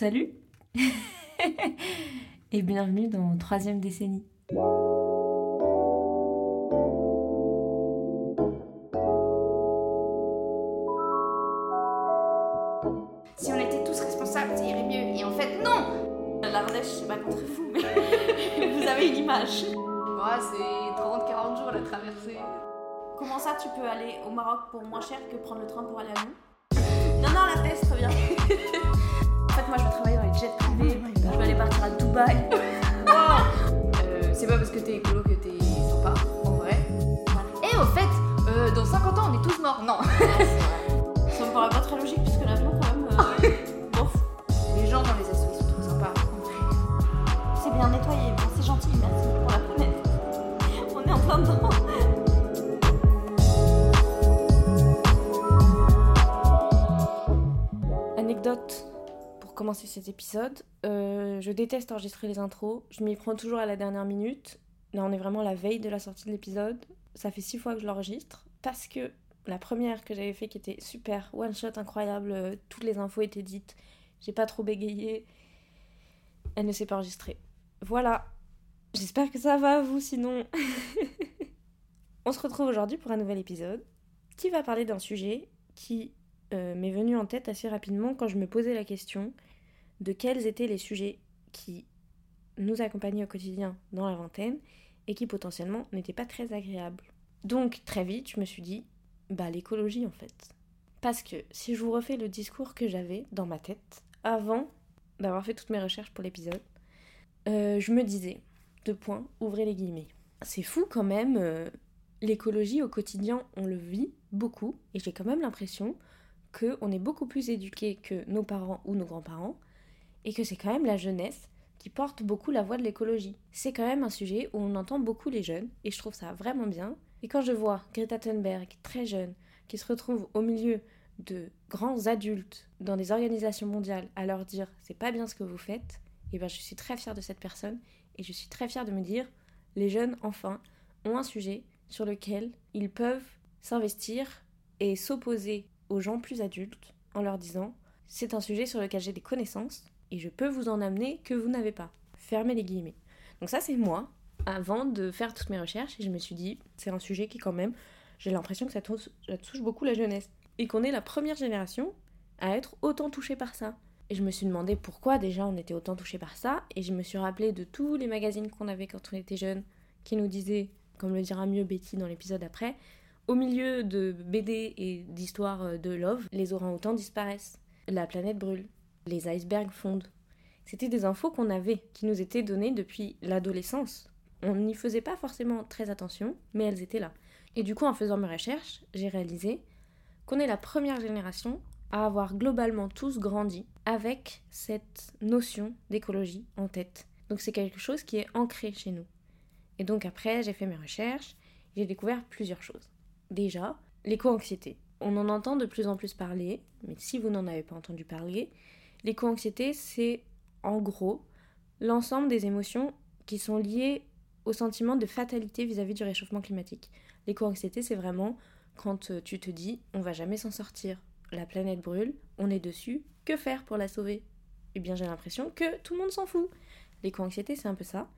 Salut et bienvenue dans troisième décennie. Si on était tous responsables, ça irait mieux. Et en fait, non L'Ardèche, c'est pas contre vous, mais vous avez une image. Ouais, c'est 30-40 jours la traversée. Comment ça, tu peux aller au Maroc pour moins cher que prendre le train pour aller à Lyon? Non, non, la en fait, moi, je veux travailler dans les jets privés. Je veux aller partir à Dubaï. Euh, c'est pas parce que t'es écolo que t'es sympa, en vrai. Et au fait, euh, dans 50 ans, on est tous morts. Non. Ça me paraît pas très logique, puisque l'avion, quand même. euh, bof. Les gens dans les assos, sont trop sympas. en vrai. C'est bien nettoyé, bon, c'est gentil, merci pour la planète. On est en plein dedans. Cet épisode. Euh, je déteste enregistrer les intros. Je m'y prends toujours à la dernière minute. Là, on est vraiment la veille de la sortie de l'épisode. Ça fait six fois que je l'enregistre parce que la première que j'avais fait qui était super, one shot incroyable, euh, toutes les infos étaient dites. J'ai pas trop bégayé. Elle ne s'est pas enregistrée. Voilà. J'espère que ça va, vous, sinon. On se retrouve aujourd'hui pour un nouvel épisode qui va parler d'un sujet qui euh, m'est venu en tête assez rapidement quand je me posais la question de quels étaient les sujets qui nous accompagnaient au quotidien dans la vingtaine et qui potentiellement n'étaient pas très agréables. Donc très vite, je me suis dit, bah l'écologie en fait. Parce que si je vous refais le discours que j'avais dans ma tête avant d'avoir fait toutes mes recherches pour l'épisode, euh, je me disais, deux points, ouvrez les guillemets. C'est fou quand même, euh, l'écologie au quotidien, on le vit beaucoup, et j'ai quand même l'impression qu'on est beaucoup plus éduqué que nos parents ou nos grands-parents, et que c'est quand même la jeunesse qui porte beaucoup la voix de l'écologie. C'est quand même un sujet où on entend beaucoup les jeunes, et je trouve ça vraiment bien. Et quand je vois Greta Thunberg, très jeune, qui se retrouve au milieu de grands adultes dans des organisations mondiales à leur dire c'est pas bien ce que vous faites, et ben je suis très fière de cette personne et je suis très fière de me dire les jeunes enfin ont un sujet sur lequel ils peuvent s'investir et s'opposer aux gens plus adultes en leur disant c'est un sujet sur lequel j'ai des connaissances et je peux vous en amener que vous n'avez pas. Fermez les guillemets. Donc ça c'est moi avant de faire toutes mes recherches et je me suis dit c'est un sujet qui quand même j'ai l'impression que ça touche, beaucoup la jeunesse et qu'on est la première génération à être autant touchée par ça. Et je me suis demandé pourquoi déjà on était autant touché par ça et je me suis rappelé de tous les magazines qu'on avait quand on était jeune qui nous disaient, comme le dira mieux Betty dans l'épisode après, au milieu de BD et d'histoires de love, les orang-outans disparaissent, la planète brûle, les icebergs fondent. C'était des infos qu'on avait, qui nous étaient données depuis l'adolescence. On n'y faisait pas forcément très attention, mais elles étaient là. Et du coup, en faisant mes recherches, j'ai réalisé qu'on est la première génération à avoir globalement tous grandi avec cette notion d'écologie en tête. Donc c'est quelque chose qui est ancré chez nous. Et donc après, j'ai fait mes recherches, j'ai découvert plusieurs choses. Déjà, l'éco-anxiété. On en entend de plus en plus parler, mais si vous n'en avez pas entendu parler, l'éco-anxiété, c'est en gros l'ensemble des émotions qui sont liées au sentiment de fatalité vis-à-vis du réchauffement climatique. L'éco-anxiété, c'est vraiment quand euh, tu te dis on va jamais s'en sortir, la planète brûle, on est dessus, que faire pour la sauver? Eh bien j'ai l'impression que tout le monde s'en fout. L'éco-anxiété c'est un peu ça.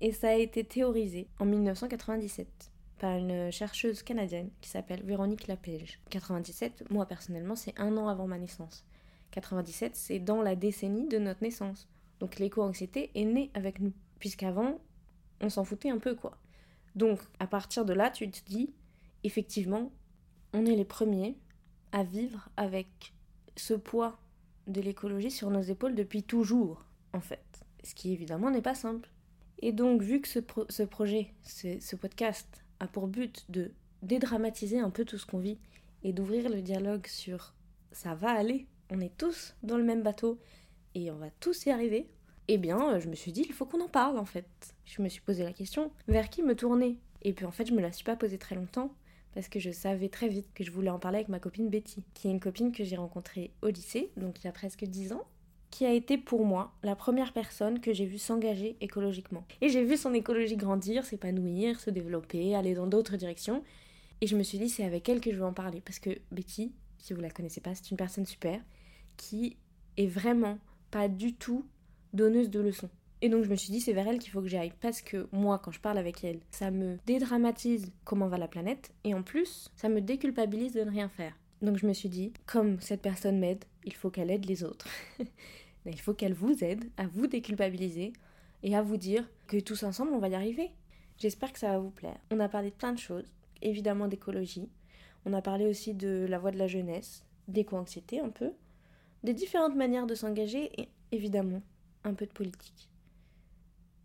Et ça a été théorisé en 1997 par une chercheuse canadienne qui s'appelle Véronique Lapège. 97, moi personnellement, c'est un an avant ma naissance. 97, c'est dans la décennie de notre naissance. Donc l'éco-anxiété est née avec nous. Puisqu'avant, on s'en foutait un peu quoi. Donc à partir de là, tu te dis, effectivement, on est les premiers à vivre avec ce poids de l'écologie sur nos épaules depuis toujours, en fait. Ce qui évidemment n'est pas simple. Et donc, vu que ce, pro- ce projet, ce podcast, a pour but de dédramatiser un peu tout ce qu'on vit et d'ouvrir le dialogue sur ça va aller, on est tous dans le même bateau et on va tous y arriver, eh bien, euh, je me suis dit, il faut qu'on en parle en fait. Je me suis posé la question, vers qui me tourner? Et puis en fait, je me la suis pas posée très longtemps parce que je savais très vite que je voulais en parler avec ma copine Betty, qui est une copine que j'ai rencontrée au lycée, donc il y a presque 10 ans, qui a été pour moi la première personne que j'ai vue s'engager écologiquement. Et j'ai vu son écologie grandir, s'épanouir, se développer, aller dans d'autres directions. Et je me suis dit, c'est avec elle que je veux en parler, parce que Betty, si vous la connaissez pas, c'est une personne super, qui est vraiment pas du tout donneuse de leçons. Et donc je me suis dit c'est vers elle qu'il faut que j'aille parce que moi quand je parle avec elle, ça me dédramatise comment va la planète et en plus ça me déculpabilise de ne rien faire. Donc je me suis dit comme cette personne m'aide, il faut qu'elle aide les autres. il faut qu'elle vous aide à vous déculpabiliser et à vous dire que tous ensemble on va y arriver. J'espère que ça va vous plaire. On a parlé de plein de choses, évidemment d'écologie. On a parlé aussi de la voix de la jeunesse, d'éco-anxiété un peu, différentes manières de s'engager et évidemment un peu de politique.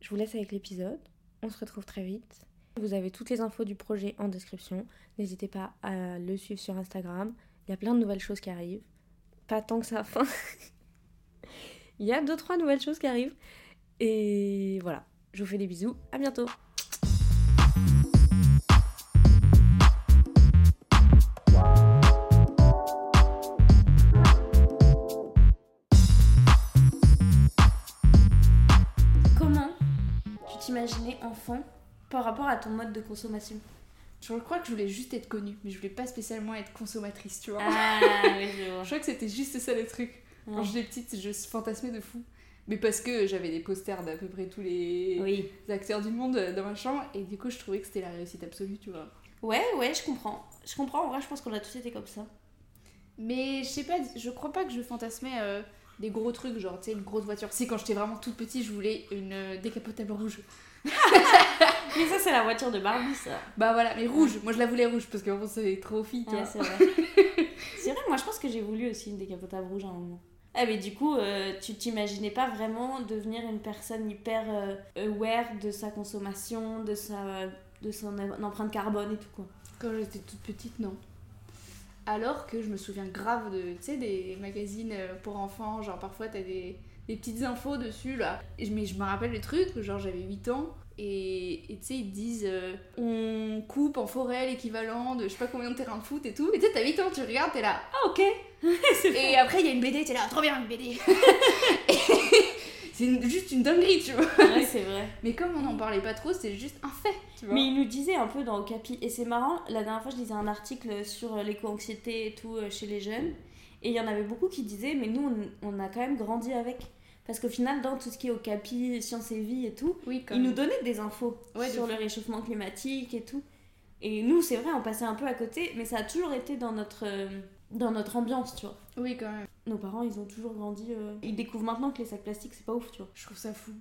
Je vous laisse avec l'épisode. On se retrouve très vite. Vous avez toutes les infos du projet en description. N'hésitez pas à le suivre sur Instagram. Il y a plein de nouvelles choses qui arrivent. Pas tant que ça. Enfin, il y a deux trois nouvelles choses qui arrivent. Et voilà. Je vous fais des bisous. À bientôt. Enfant par rapport à ton mode de consommation Je crois que je voulais juste être connue, mais je voulais pas spécialement être consommatrice, tu vois. Ah, je, crois que c'était juste ça le truc. Quand j'étais petite, je fantasmais de fou. Mais parce que j'avais des posters d'à peu près tous les acteurs du monde dans ma chambre, et du coup, je trouvais que c'était la réussite absolue, tu vois. Ouais, ouais, je comprends. Je comprends, en vrai, je pense qu'on a tous été comme ça. Mais je sais pas, je crois pas que je fantasmais. Euh, des gros trucs, genre, tu sais, une grosse voiture. Si, quand j'étais vraiment toute petite, je voulais une euh, décapotable rouge. mais ça, c'est la voiture de Barbie, ça. Bah voilà, mais rouge. Moi, je la voulais rouge parce que c'est trop fille, tu c'est vrai. c'est vrai, moi, je pense que j'ai voulu aussi une décapotable rouge à un moment. Ah, mais du coup, euh, tu t'imaginais pas vraiment devenir une personne hyper euh, aware de sa consommation, de, sa, de son empreinte carbone et tout, quoi. Quand j'étais toute petite, non. Alors que je me souviens grave de, tu sais, des magazines euh, pour enfants, genre parfois t'as des, des petites infos dessus là. mais je me rappelle le truc, genre j'avais 8 ans, et tu sais, ils disent euh, on coupe en forêt l'équivalent de je sais pas combien de terrains de foot et tout. Et tu sais, t'as 8 ans, tu regardes, t'es là, ah ok. et après, il y a une BD, t'es là, trop bien une BD. c'est juste une dinguerie, tu vois. Ouais, c'est vrai. Mais comme on n'en parlait pas trop, c'est juste un fait, tu vois. Mais il nous disait un peu dans Okapi, et c'est marrant, la dernière fois je lisais un article sur l'éco-anxiété et tout euh, chez les jeunes, et il y en avait beaucoup qui disaient, mais nous on, a quand même grandi avec. Parce qu'au final, dans tout ce qui est Okapi, sciences et vie et tout, oui, ils nous donnaient des infos sur le réchauffement climatique et tout. Et nous, c'est vrai, on passait un peu à côté, mais ça a toujours été dans notre, euh, dans notre ambiance, tu vois. Oui, quand même. Nos parents, ils ont toujours grandi. Euh, ils découvrent maintenant que les sacs plastiques, c'est pas ouf, tu vois. Je trouve ça fou.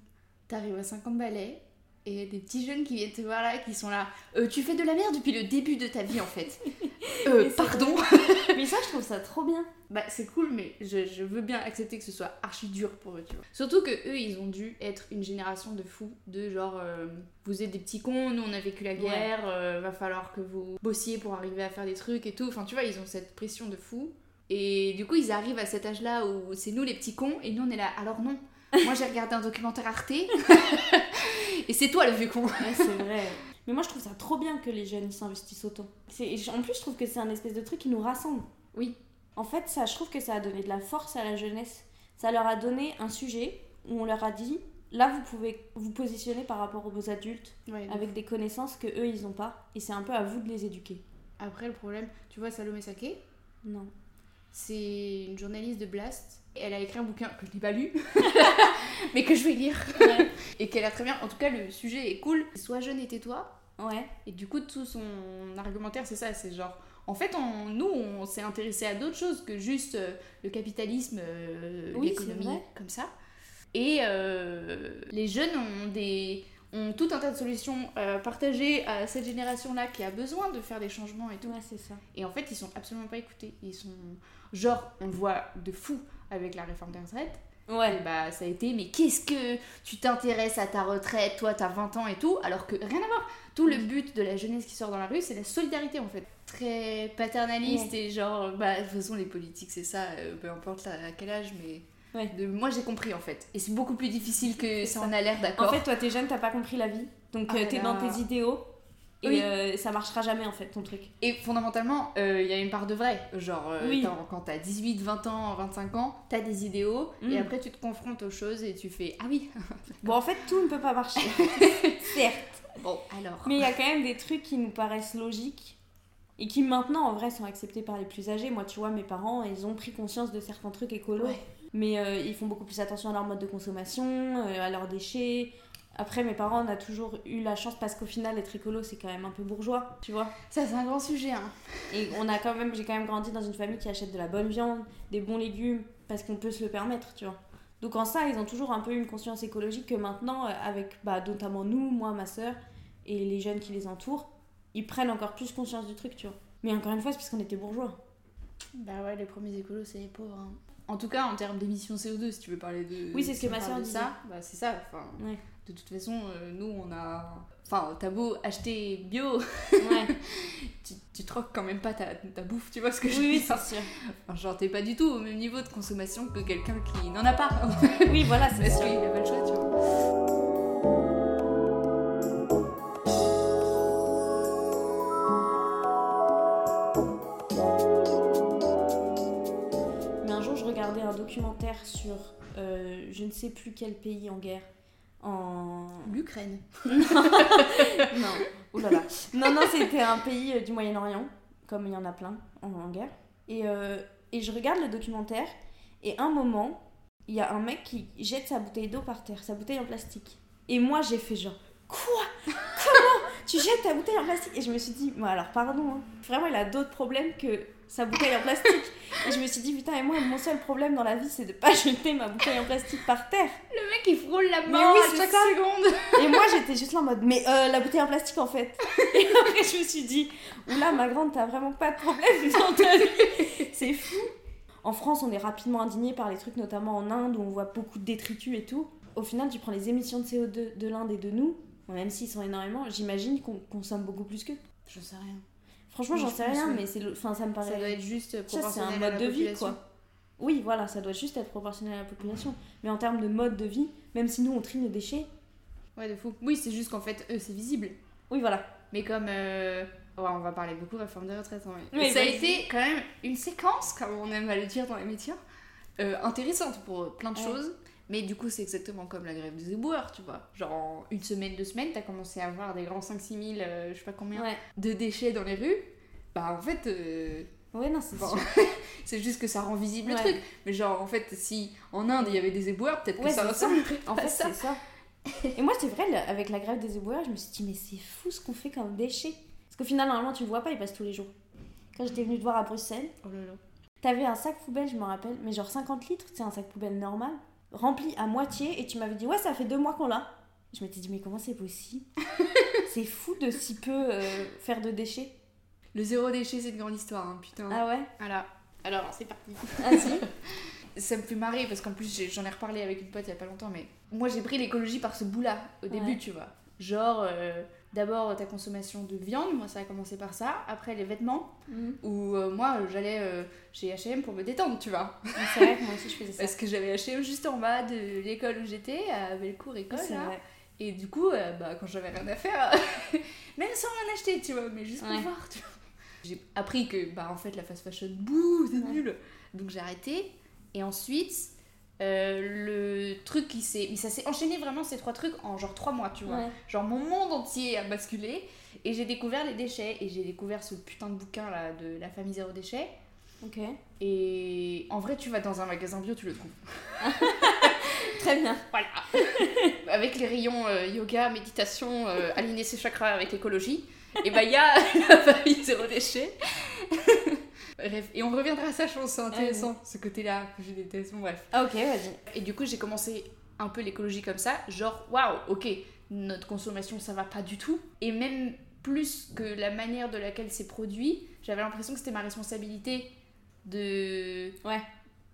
T'arrives à 50 balais et des petits jeunes qui viennent te voir là, qui sont là. Euh, tu fais de la merde depuis le début de ta vie en fait. euh, pardon. mais ça, je trouve ça trop bien. Bah, c'est cool, mais je, je, veux bien accepter que ce soit archi dur pour eux, tu vois. Surtout que eux, ils ont dû être une génération de fous, de genre, euh, vous êtes des petits cons, nous on a vécu la guerre, va falloir que vous bossiez pour arriver à faire des trucs et tout. Enfin, tu vois, ils ont cette pression de fou. Et du coup, ils arrivent à cet âge-là où c'est nous les petits cons, et nous on est là. Alors non, moi j'ai regardé un documentaire Arte, et c'est toi le vieux con. c'est vrai. Mais moi je trouve ça trop bien que les jeunes s'investissent autant. En plus, je trouve que c'est un espèce de truc qui nous rassemble. Oui. En fait, ça, je trouve que ça a donné de la force à la jeunesse. Ça leur a donné un sujet où on leur a dit là vous pouvez vous positionner par rapport aux adultes avec des connaissances que eux ils ont pas et c'est un peu à vous de les éduquer. Après le problème, tu vois Salomé Saké? Non. C'est une journaliste de Blast. Elle a écrit un bouquin que je n'ai pas lu, mais que je vais lire. et qu'elle a très bien. En tout cas, le sujet est cool. Sois jeune et tais-toi. Ouais. Et du coup, tout son argumentaire, c'est ça. C'est genre. En fait, on, nous, on s'est intéressé à d'autres choses que juste euh, le capitalisme, euh, l'économie, comme ça. Et euh, les jeunes ont des ont tout un tas de solutions euh, partagées à cette génération-là qui a besoin de faire des changements et tout. Ouais, c'est ça. Et en fait, ils sont absolument pas écoutés. Ils sont genre, on le voit de fou avec la réforme des retraites. Ouais. bah, ça a été, mais qu'est-ce que tu t'intéresses à ta retraite, toi, t'as 20 ans et tout, alors que rien à voir. Tout le but de la jeunesse qui sort dans la rue, c'est la solidarité en fait. Très paternaliste et genre, bah, de toute façon, les politiques, c'est ça, euh, peu importe à quel âge, mais de, moi j'ai compris en fait. Et c'est beaucoup plus difficile que ça en a l'air, d'accord En fait, toi t'es jeune, t'as pas compris la vie. Donc ah euh, t'es dans tes idéaux. Et euh, ça marchera jamais en fait ton truc. Et fondamentalement, il euh, y a une part de vrai. Genre, quand t'as 18, 20 ans, 25 ans, t'as des idéaux. Et mm. après, tu te confrontes aux choses et tu fais Ah oui Bon, en fait, tout ne peut pas marcher. Certes. Bon, alors. Mais il y a quand même des trucs qui nous paraissent logiques et qui maintenant en vrai sont acceptés par les plus âgés. Moi, tu vois, mes parents, ils ont pris conscience de certains trucs écolos. Mais euh, ils font beaucoup plus attention à leur mode de consommation, euh, à leurs déchets. Après, mes parents, on a toujours eu la chance parce qu'au final, être écolo, c'est quand même un peu bourgeois, tu vois. Ça, c'est un grand sujet. Hein. Et on a quand même, j'ai quand même grandi dans une famille qui achète de la bonne viande, des bons légumes, parce qu'on peut se le permettre, tu vois. Donc en ça, ils ont toujours un peu une conscience écologique que maintenant, euh, avec bah, notamment nous, moi, ma soeur et les jeunes qui les entourent, ils prennent encore plus conscience du truc, tu vois. Mais encore une fois, c'est parce qu'on était bourgeois. Bah ouais, les premiers écolos, c'est les pauvres. hein. En tout cas, en termes d'émissions CO2, si tu veux parler de. Oui, c'est ce que ma disait. ça. Bah, c'est ça. Enfin, Ouais. de toute façon, euh, nous, on a. Enfin, t'as beau acheter bio, Ouais. tu, tu troques quand même pas ta, ta bouffe, tu vois ce que je oui, veux oui, dire c'est sûr. Enfin, Genre, t'es pas du tout au même niveau de consommation que quelqu'un qui n'en a pas. Oui, voilà, c'est Parce sûr. qu'il a pas le choix, tu vois. Documentaire sur euh, je ne sais plus quel pays en guerre. En. L'Ukraine. non, oulala. Non, non, c'était un pays euh, du Moyen-Orient, comme il y en a plein en, guerre. Et, euh, et je regarde le documentaire, et un moment, il y a un mec qui jette sa bouteille d'eau par terre, sa bouteille en plastique. Et moi, j'ai fait genre, quoi? Tu jettes ta bouteille en plastique Et je me suis dit, bon, alors pardon, hein. vraiment, il a d'autres problèmes que sa bouteille en plastique. Et je me suis dit, putain, et moi, mon seul problème dans la vie, c'est de pas jeter ma bouteille en plastique par terre. Le mec, il frôle la mort oui, à chaque ça. seconde. Et moi, j'étais juste là en mode, mais euh, la bouteille en plastique en fait. Et après, je me suis dit, oula, ma grande, t'as vraiment pas de problème dans ta vie. C'est fou. En France, on est rapidement indigné par les trucs, notamment en Inde, où on voit beaucoup de détritus et tout. Au final, tu prends les émissions de CO2 de l'Inde et de nous, même s'ils sont énormément, j'imagine qu'on consomme beaucoup plus qu'eux. Je sais rien. Franchement, j'en je sais rien, mais c'est le... enfin, ça me paraît. Ça doit être juste Ça, c'est proportionnel un à mode la de vie, population. quoi. Oui, voilà, ça doit juste être proportionnel à la population. Mais en termes de mode de vie, même si nous on trie nos déchets, Ouais, de fou. Oui, c'est juste qu'en fait, eux, c'est visible. oui, voilà. Mais comme. euh, Ouais, on va parler beaucoup réforme des retraites. hein, mais- ça a été quand même une séquence, comme on aime à le dire dans les métiers, euh, intéressante pour plein de Ouais. choses. Mais du coup, c'est exactement comme la grève des éboueurs, tu vois. Genre, en une semaine, deux semaines, t'as commencé à avoir des grands 5-6 000, euh, je sais pas combien, Ouais. de déchets dans les rues. Bah, en fait, euh, Ouais, non, c'est bon, c'est juste que ça rend visible le truc. Mais genre, en fait, si en Inde il y avait des éboueurs, peut-être que Ouais, ça c'est ça. ressemblerait En à fait, c'est ça. Et moi, c'est vrai, avec la grève des éboueurs, je me suis dit, mais c'est fou ce qu'on fait comme déchets. Parce qu'au final, normalement, tu le vois pas, il passe tous les jours. Quand j'étais venue te voir à Bruxelles, Oh là là. t'avais un sac poubelle, je me rappelle, mais genre 50 litres, c'est un sac poubelle normal, rempli à moitié, et tu m'avais dit, ouais, ça fait deux mois qu'on l'a. Je m'étais dit, mais comment c'est possible? C'est fou de si peu euh, faire de déchets. Le zéro déchet, c'est une grande histoire, hein, putain. Ah ouais? Voilà. Alors, c'est parti. Ah si Ça me fait marrer parce qu'en plus, j'en ai reparlé avec une pote il y a pas longtemps, mais moi j'ai pris l'écologie par ce bout-là au début, Ouais. tu vois. Genre, euh, d'abord ta consommation de viande, moi ça a commencé par ça. Après, les vêtements, Mhm. où euh, moi j'allais euh, chez HM pour me détendre, tu vois. C'est vrai que moi aussi, je faisais ça. Parce que j'avais HM juste en bas de l'école où j'étais, à Bellecour École. C'est là. vrai. Et du coup, euh, bah, quand j'avais rien à faire, même sans rien acheter, tu vois, mais juste pour Ouais. voir, tu vois. J'ai appris que, bah, en fait, la fast fashion, bouh, c'est Ouais. nul. Donc j'ai arrêté. Et ensuite, euh, le truc qui s'est. Mais ça s'est enchaîné vraiment ces trois trucs en genre trois mois, tu vois. Ouais. Genre mon monde entier a basculé. Et j'ai découvert les déchets. Et j'ai découvert ce putain de bouquin là de la famille zéro déchet. Ok. Et en vrai, tu vas dans un magasin bio, tu le trouves. Très bien. Voilà. avec les rayons euh, yoga, méditation, euh, aligner ses chakras avec l'écologie. Et bah il y a la famille zéro déchet. Bref, et on reviendra à ça, je pense, c'est intéressant, ce côté-là que je déteste. Bon, bref. Ah ok, vas-y. Et du coup, j'ai commencé un peu l'écologie comme ça, genre waouh, ok, notre consommation ça va pas du tout. Et même plus que la manière de laquelle c'est produit, j'avais l'impression que c'était ma responsabilité de Ouais.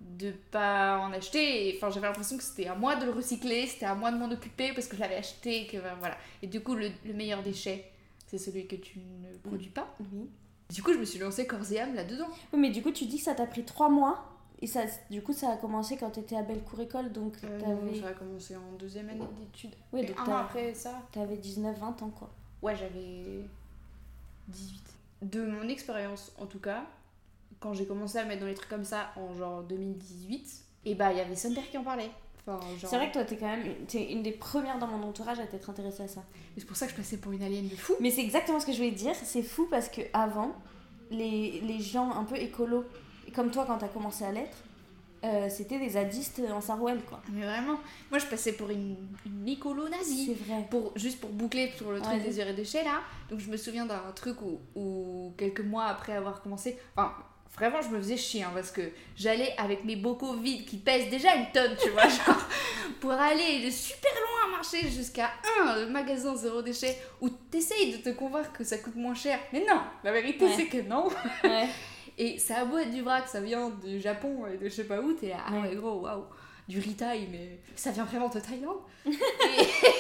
de pas en acheter. Et, Enfin, j'avais l'impression que c'était à moi de le recycler, c'était à moi de m'en occuper parce que je l'avais acheté, que ben, voilà. Et du coup, le, le meilleur déchet, c'est celui que tu ne produis pas. Oui. Du coup, je me suis lancée corps et âme là-dedans. Oui, mais du coup, tu dis que ça t'a pris trois mois. Et ça, du coup, ça a commencé quand t'étais à Bellecour École, donc Euh, non, t'avais... ça a commencé en deuxième année d'études. Oui, Et donc un an après ça, t'avais 19-20 ans, quoi. Ouais, j'avais 18. De mon expérience, en tout cas, quand j'ai commencé à mettre dans les trucs comme ça en genre 2018, et bah il y avait son père qui en parlait. Enfin, genre... C'est vrai que toi, t'es quand même t'es une des premières dans mon entourage à t'être intéressée à ça. Et C'est pour ça que je passais pour une alien de fou. Mais c'est exactement ce que je voulais dire. C'est fou parce que avant, les, les gens un peu écolos, comme toi quand t'as commencé à l'être, euh, c'était des zadistes en sarouel, quoi. Mais vraiment, moi je passais pour une, une écolo nazie. C'est vrai. Pour, juste pour boucler sur le truc Ouais. des zéro déchets là. Donc je me souviens d'un truc où, où quelques mois après avoir commencé, enfin vraiment je me faisais chier hein, parce que j'allais avec mes bocaux vides qui pèsent déjà une tonne, tu vois, genre pour aller de super loin à marcher jusqu'à un magasin zéro déchet où t'essayes de te convaincre que ça coûte moins cher. Mais non, la vérité Ouais. c'est que non. Ouais. Et ça a beau être du vrac, ça vient du Japon et de je sais pas où, t'es là, ah Ouais. gros, waouh, du ritail, mais ça vient vraiment de Thaïlande.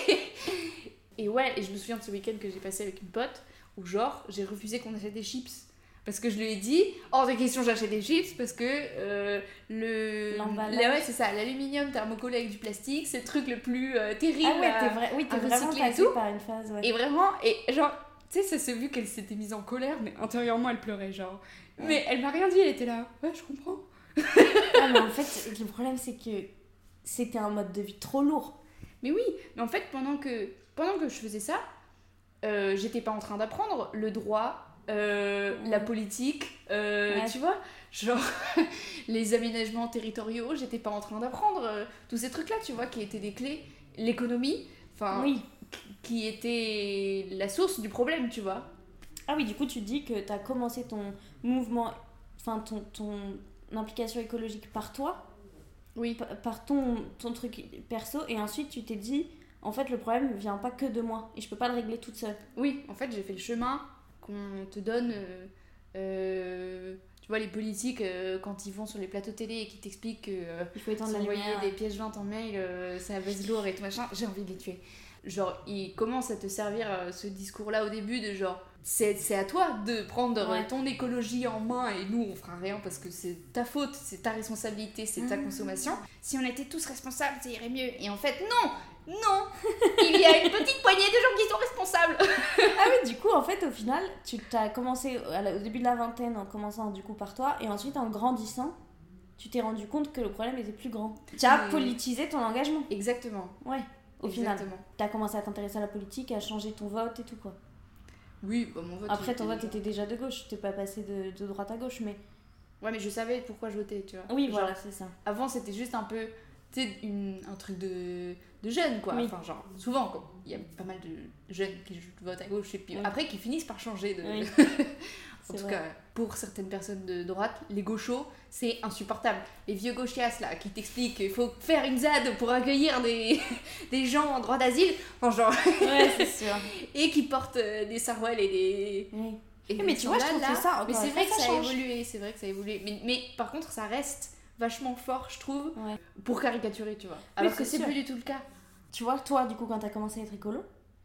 et... et ouais, et je me souviens de ce week-end que j'ai passé avec une pote, où genre, j'ai refusé qu'on achète des chips. Parce que je lui ai dit, hors de question j'achète des chips, parce que euh, le... L'emballage. la- Ouais, c'est ça, l'aluminium thermocollé avec du plastique, c'est le truc le plus euh, terrible. Ah ouais, à- t'es vrai... oui, t'es vraiment tout. par une phase, ouais. et vraiment, et genre, tu sais, ça s'est vu qu'elle s'était mise en colère, mais intérieurement elle pleurait, genre. Ouais. Mais elle m'a rien dit, elle était là. Ouais, je comprends. Ah, mais en fait, le problème, c'est que c'était un mode de vie trop lourd. Mais oui, mais en fait, pendant que, pendant que je faisais ça, euh, j'étais pas en train d'apprendre le droit, euh, la politique, euh, Ouais. tu vois, genre les aménagements territoriaux, j'étais pas en train d'apprendre euh, tous ces trucs-là, tu vois, qui étaient des clés, l'économie, enfin, Oui. qui était la source du problème, tu vois. Ah oui, du coup, tu dis que t'as commencé ton mouvement, enfin, ton, ton implication écologique par toi, Oui. pa- par ton, ton truc perso, et ensuite tu t'es dit, en fait, le problème vient pas que de moi, et je peux pas le régler toute seule. Oui, en fait, j'ai fait le chemin qu'on te donne. euh, euh, tu vois, les politiques, euh, quand ils vont sur les plateaux télé et qui t'expliquent que euh, Il faut la lumière. des pièces jointes en mail, ça baisse lourd et tout machin, j'ai envie de les tuer. Genre, ils commencent à te servir ce discours-là au début de genre, c'est c'est à toi de prendre Ouais. ton écologie en main et nous on fera rien parce que c'est ta faute, c'est ta responsabilité, c'est ta Mhm. consommation. Si on était tous responsables, ça irait mieux. Et en fait, non Non Il y a une petite poignée de gens qui sont responsables Ah oui, du coup, en fait, au final, tu t'as commencé au début de la vingtaine en commençant du coup par toi, et ensuite en grandissant, tu t'es rendu compte que le problème était plus grand. Tu as politisé ton engagement. Exactement. Ouais, au final. Exactement. T'as commencé à t'intéresser à la politique, à changer ton vote et tout quoi. Oui, bah, mon vote. Après, ton vote était déjà de gauche, t'es pas passé de, de droite à gauche, mais. Ouais, mais je savais pourquoi je votais, tu vois. Oui, Genre, voilà, c'est ça. Avant, c'était juste un peu, tu sais, un truc de, de jeunes, quoi. Oui. Enfin, genre, souvent, quoi. Il y a pas mal de jeunes qui votent à gauche et puis Oui. après qui finissent par changer de. Oui. en tout vrai. cas, pour certaines personnes de droite, les gauchos, c'est insupportable. Les vieux gauchias, là, qui t'expliquent qu'il faut faire une ZAD pour accueillir des, des gens en droit d'asile, enfin, genre, Ouais, c'est sûr. et qui portent euh, des sarouels et des. Et mais tu vois, je trouve là. que ça, Mais c'est vrai que ça ça a évolué, c'est vrai que ça a évolué. Mais, mais par contre, ça reste vachement fort, je trouve, Ouais. pour caricaturer, tu vois. Alors que c'est plus du tout le cas. Tu vois, toi, du coup, quand t'as commencé à être écolo,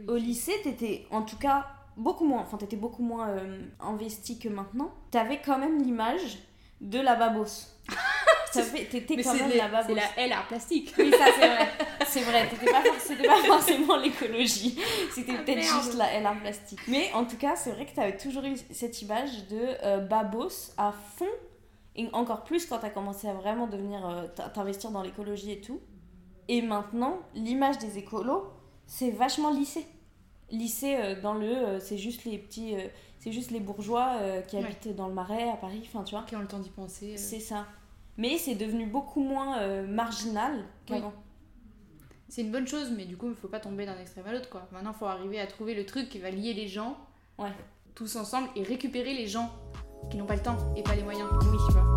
au lycée, t'étais en tout cas beaucoup moins, enfin, t'étais beaucoup moins euh, investi que maintenant. T'avais quand même l'image de la babos. T'avais- T'étais quand même les- la babos. c'est la L art plastique. Oui, ça c'est vrai. C'est vrai, t'étais pas, for- c'était pas forcément l'écologie. C'était Ah, peut-être juste la LR plastique. Mais en tout cas, c'est vrai que t'avais toujours eu cette image de euh, babos à fond. Et encore plus quand t'as commencé à vraiment devenir. euh, t'in- t'investir dans l'écologie et tout. Et maintenant, l'image des écolos, c'est vachement lissé. Lissé euh, dans le. euh, c'est juste les petits. euh, c'est juste les bourgeois qui Ouais. habitent dans le marais à Paris, enfin tu vois. Qui ont le temps d'y penser. C'est ça. Mais c'est devenu beaucoup moins marginal qu'avant. C'est une bonne chose, mais du coup, il faut pas tomber d'un extrême à l'autre, quoi. Maintenant, il faut arriver à trouver le truc qui va lier les gens Ouais. tous ensemble et récupérer les gens qui n'ont pas le temps et pas les moyens. Oui, tu vois.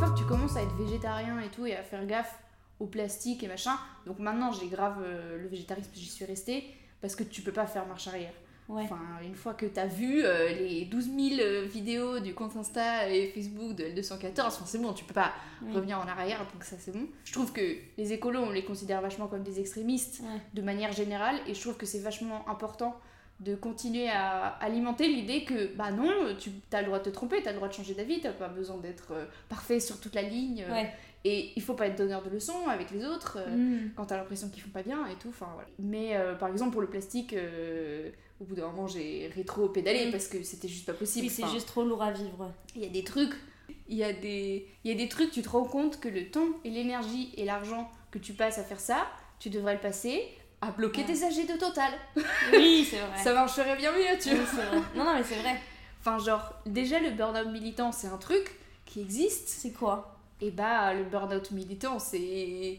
Que tu commences à être végétarien et tout et à faire gaffe au plastique et machin, donc maintenant j'ai grave euh, le végétarisme, j'y suis restée parce que tu peux pas faire marche arrière. Ouais. Enfin, une fois que t'as vu euh, les 12 000 euh, vidéos du compte Insta et Facebook de L214, enfin, c'est bon, tu peux pas revenir en arrière, donc ça c'est bon. Je trouve que les écolos, on les considère vachement comme des extrémistes Ouais. de manière générale, et je trouve que c'est vachement important de continuer à alimenter l'idée que, bah non, tu as le droit de te tromper, tu as le droit de changer d'avis, t'as pas besoin d'être euh, parfait sur toute la ligne, et il faut pas être donneur de leçons avec les autres. euh, Mm. quand t'as l'impression qu'ils font pas bien et tout, enfin voilà. Mais euh, par exemple pour le plastique, euh, au bout d'un moment j'ai rétro-pédalé Oui. parce que c'était juste pas possible. Oui, c'est Enfin, juste trop lourd à vivre. Il y a des trucs, il y a des, il y a des trucs, tu te rends compte que le temps et l'énergie et l'argent que tu passes à faire ça, tu devrais le passer à bloquer Ouais. tes AG de total. Oui, c'est vrai. Ça marcherait bien mieux, tu Oui, vois. Non, non, mais c'est vrai. Enfin, genre, déjà, le burn-out militant, c'est un truc qui existe. C'est quoi? Et bah, le burn-out militant, c'est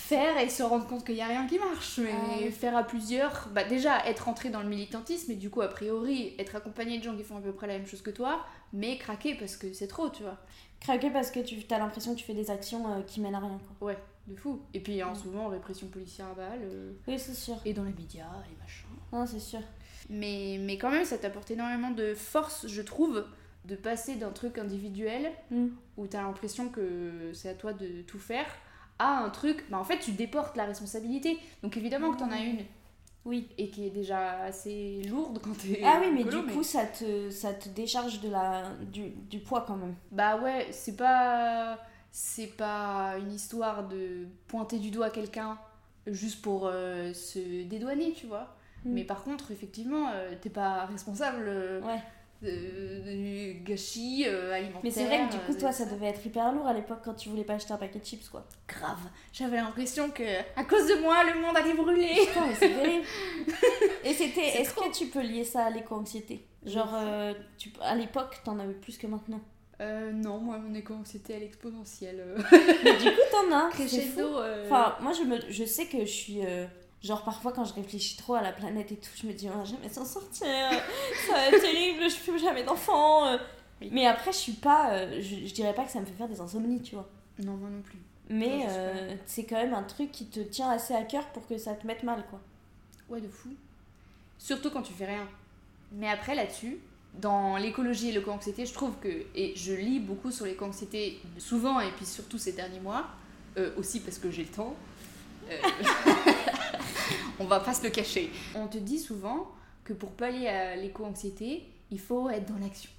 faire et se rendre compte qu'il n'y a rien qui marche. Mais Ah faire à plusieurs, bah déjà, être entré dans le militantisme et du coup, a priori, être accompagné de gens qui font à peu près la même chose que toi, mais craquer parce que c'est trop, tu vois. Craquer parce que tu as l'impression que tu fais des actions euh, qui mènent à rien, quoi. Ouais, de fou. Et puis, Ouais. souvent, répression policière à balles, euh, Oui, c'est sûr. et dans les médias, et machin. Non, c'est sûr. Mais, mais quand même, ça t'apporte énormément de force, je trouve, de passer d'un truc individuel Mm. où t'as l'impression que c'est à toi de tout faire à un truc, bah en fait tu déportes la responsabilité. Donc évidemment que t'en as une Oui. et qui est déjà assez lourde quand t'es. Ah oui, mais du coup, ça te, ça te décharge de la, du, du poids quand même. Bah ouais, c'est pas. C'est pas une histoire de pointer du doigt quelqu'un juste pour euh, se dédouaner, tu vois. Mm. Mais par contre, effectivement, euh, t'es pas responsable euh, Ouais. De- du gâchis euh, alimentaire. Mais c'est vrai que du coup, euh, toi, ça devait être hyper lourd à l'époque quand tu voulais pas acheter un paquet de chips, quoi. Grave. J'avais l'impression que, à cause de moi, le monde allait brûler. Putain, mais c'est terrible. Et c'était. Est-ce trop. que tu peux lier ça à l'éco-anxiété? Genre, euh, tu, à l'époque, t'en avais plus que maintenant. Euh, non, moi, mon éco-anxiété, elle est exponentielle. euh. Mais du coup, t'en as. C'est fou. Crescendo. Enfin, moi, je, me, je sais que je suis. Genre, parfois, quand je réfléchis trop à la planète et tout, je me dis, on va jamais s'en sortir. Ça va être terrible, je fais jamais d'enfants. euh. Oui. Mais après, je suis pas. euh, je, je dirais pas que ça me fait faire des insomnies, tu vois. Non, moi non plus. Mais euh, c'est quand même un truc qui te tient assez à cœur pour que ça te mette mal, quoi. Ouais, de fou. Surtout quand tu fais rien. Mais après, là-dessus, dans l'écologie et l'éco-anxiété, je trouve que, et je lis beaucoup sur l'éco-anxiété souvent, et puis surtout ces derniers mois, euh, aussi parce que j'ai le temps, euh, on va pas se le cacher. On te dit souvent que pour pallier à l'éco-anxiété, il faut être dans l'action.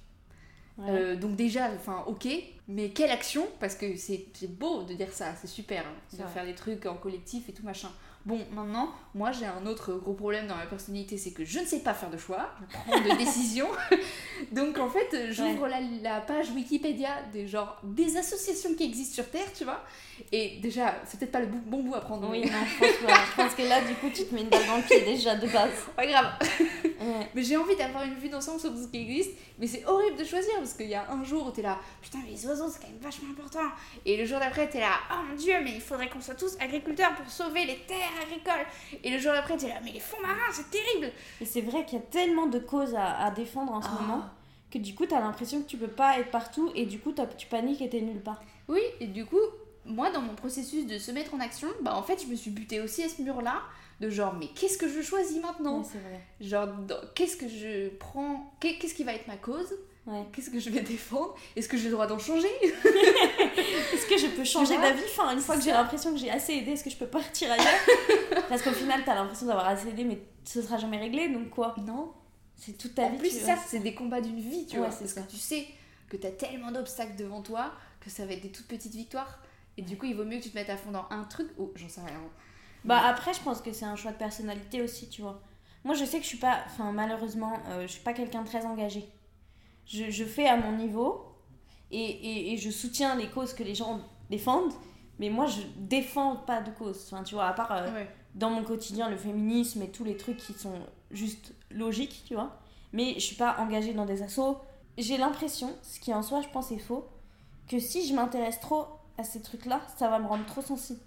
Ouais. Euh, donc déjà, enfin ok, mais quelle action? Parce que c'est c'est beau de dire ça, c'est super, hein, C'est de vrai. faire des trucs en collectif et tout machin. Bon, maintenant, moi j'ai un autre gros problème dans ma personnalité, c'est que je ne sais pas faire de choix, prendre de décision. donc en fait, j'ouvre la, la page Wikipédia des genre des associations qui existent sur Terre, tu vois. Et déjà, c'est peut-être pas le bon bout à prendre. Oui, mais- non, je pense, je pense que là, du coup, tu te mets une balle dans le pied déjà de base. pas grave. Ouais. Mais j'ai envie d'avoir une vue d'ensemble sur tout ce qui existe, mais c'est horrible de choisir parce qu'il y a un jour où t'es là, putain, mais les oiseaux c'est quand même vachement important. Et le jour d'après, t'es là, oh mon dieu, mais il faudrait qu'on soit tous agriculteurs pour sauver les terres agricoles. Et le jour d'après, t'es là, mais les fonds marins, c'est terrible. Et c'est vrai qu'il y a tellement de causes à, à défendre en ce Ah. moment que du coup, t'as l'impression que tu peux pas être partout et du coup, tu paniques et t'es nulle part. Oui, et du coup, moi dans mon processus de se mettre en action, bah en fait, je me suis butée aussi à ce mur-là, de genre, mais qu'est-ce que je choisis maintenant c'est vrai. Genre, qu'est-ce que je prends Qu'est- Qu'est-ce qui va être ma cause Ouais. Qu'est-ce que je vais défendre Est-ce que j'ai le droit d'en changer Est-ce que je peux changer d'avis Enfin, une fois que j'ai l'impression que j'ai assez aidé, est-ce que je peux partir ailleurs Parce qu'au final, t'as l'impression d'avoir assez aidé, mais ce sera jamais réglé, donc quoi Non. C'est toute ta En vie. plus, tu ça, c'est des combats d'une vie, tu Ouais, vois. Parce ça. que tu sais que t'as tellement d'obstacles devant toi que ça va être des toutes petites victoires. Et du coup, il vaut mieux que tu te mettes à fond dans un truc. Oh, j'en sais rien. Bah après, je pense que c'est un choix de personnalité aussi, tu vois. Moi, je sais que je suis pas, enfin malheureusement, euh, je suis pas quelqu'un de très engagé. Je, je fais à mon niveau et, et, et je soutiens les causes que les gens défendent, mais moi, je défends pas de cause. Enfin, tu vois, à part euh, Ouais. dans mon quotidien le féminisme et tous les trucs qui sont juste logiques, tu vois. Mais je suis pas engagée dans des assauts. J'ai l'impression, ce qui en soi, je pense, est faux, que si je m'intéresse trop à ces trucs-là, ça va me rendre trop sensible.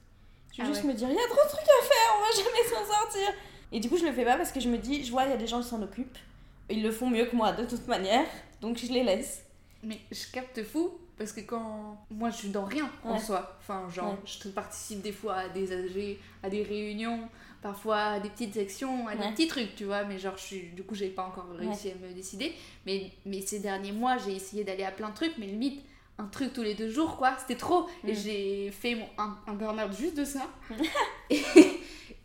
Je vais Ah juste ouais. me dire, il y a trop de trucs à faire, on va jamais s'en sortir. Et du coup, je le fais pas parce que je me dis, je vois, il y a des gens qui s'en occupent. Ils le font mieux que moi, de toute manière. Donc je les laisse. Mais je capte fou parce que quand. Moi, je suis dans rien en soi. Enfin, genre, Ouais. je participe des fois à des AG, à des réunions, parfois à des petites actions, à des petits trucs, tu vois. Mais genre, je suis... du coup, j'ai pas encore réussi à me décider. Mais, mais ces derniers mois, j'ai essayé d'aller à plein de trucs, mais limite. Un truc tous les deux jours, quoi. C'était trop. Et Mm. j'ai fait mon, un, un burn-out juste de ça. et,